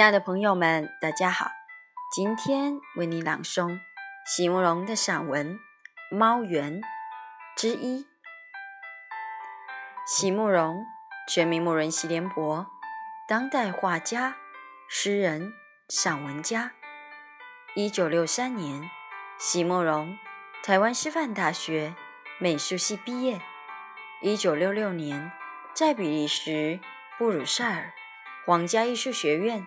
亲爱的朋友们，大家好！今天为你朗诵席慕容的散文《猫园》之一。席慕容，全名慕容席联博，当代画家、诗人、散文家。一九六三年，席慕容台湾师范大学美术系毕业。一九六六年，在比利时布鲁塞尔皇家艺术学院。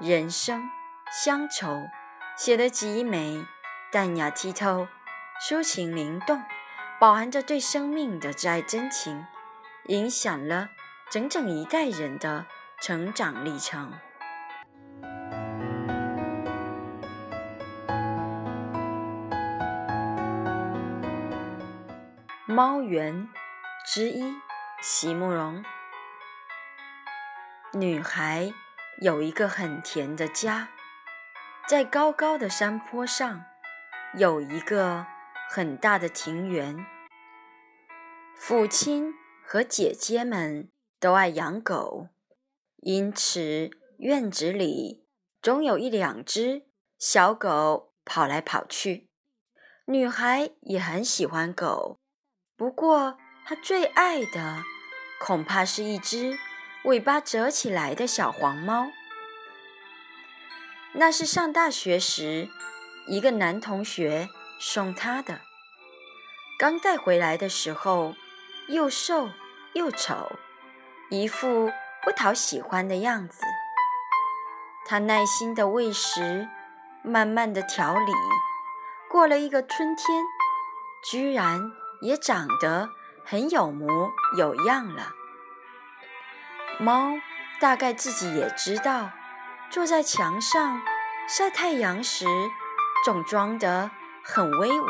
人生乡愁写得极美，淡雅剔透，抒情灵动，饱含着对生命的挚爱真情，影响了整整一代人的成长历程。猫园之一，席慕容，女孩。有一个很甜的家，在高高的山坡上，有一个很大的庭园。父亲和姐姐们都爱养狗，因此院子里总有一两只小狗跑来跑去。女孩也很喜欢狗，不过她最爱的恐怕是一只。尾巴折起来的小黄猫，那是上大学时一个男同学送他的。刚带回来的时候，又瘦又丑，一副不讨喜欢的样子。他耐心的喂食，慢慢的调理，过了一个春天，居然也长得很有模有样了。猫大概自己也知道，坐在墙上晒太阳时，总装得很威武。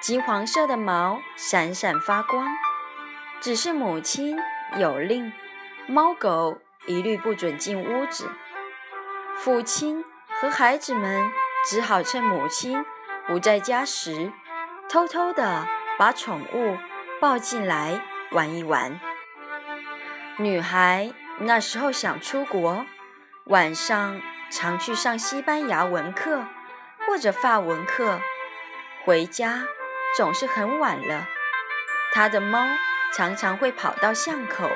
金黄色的毛闪闪发光，只是母亲有令，猫狗一律不准进屋子。父亲和孩子们只好趁母亲不在家时，偷偷地把宠物抱进来玩一玩。女孩那时候想出国，晚上常去上西班牙文课或者法文课，回家总是很晚了。她的猫常常会跑到巷口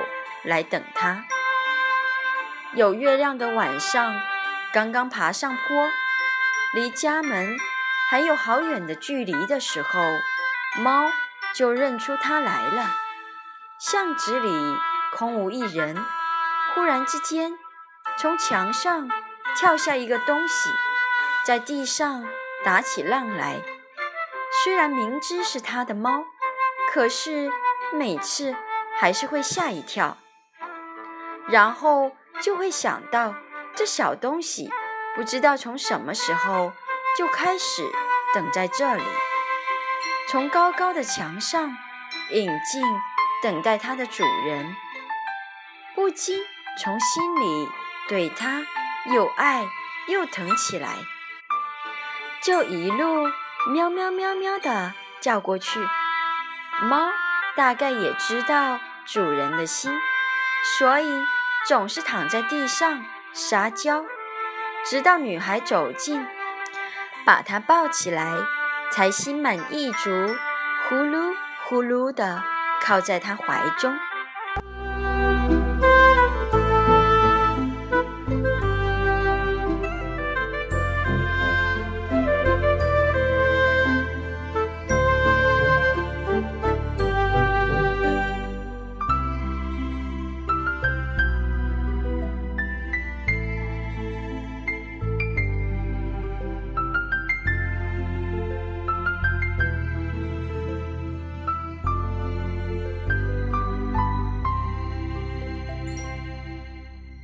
来等她。有月亮的晚上，刚刚爬上坡，离家门还有好远的距离的时候，猫就认出她来了。巷子里。空无一人，忽然之间，从墙上跳下一个东西，在地上打起浪来。虽然明知是他的猫，可是每次还是会吓一跳，然后就会想到这小东西不知道从什么时候就开始等在这里，从高高的墙上引进，等待它的主人。不禁从心里对它又爱又疼起来，就一路喵喵喵喵的叫过去。猫大概也知道主人的心，所以总是躺在地上撒娇，直到女孩走近，把它抱起来，才心满意足，呼噜呼噜的靠在她怀中。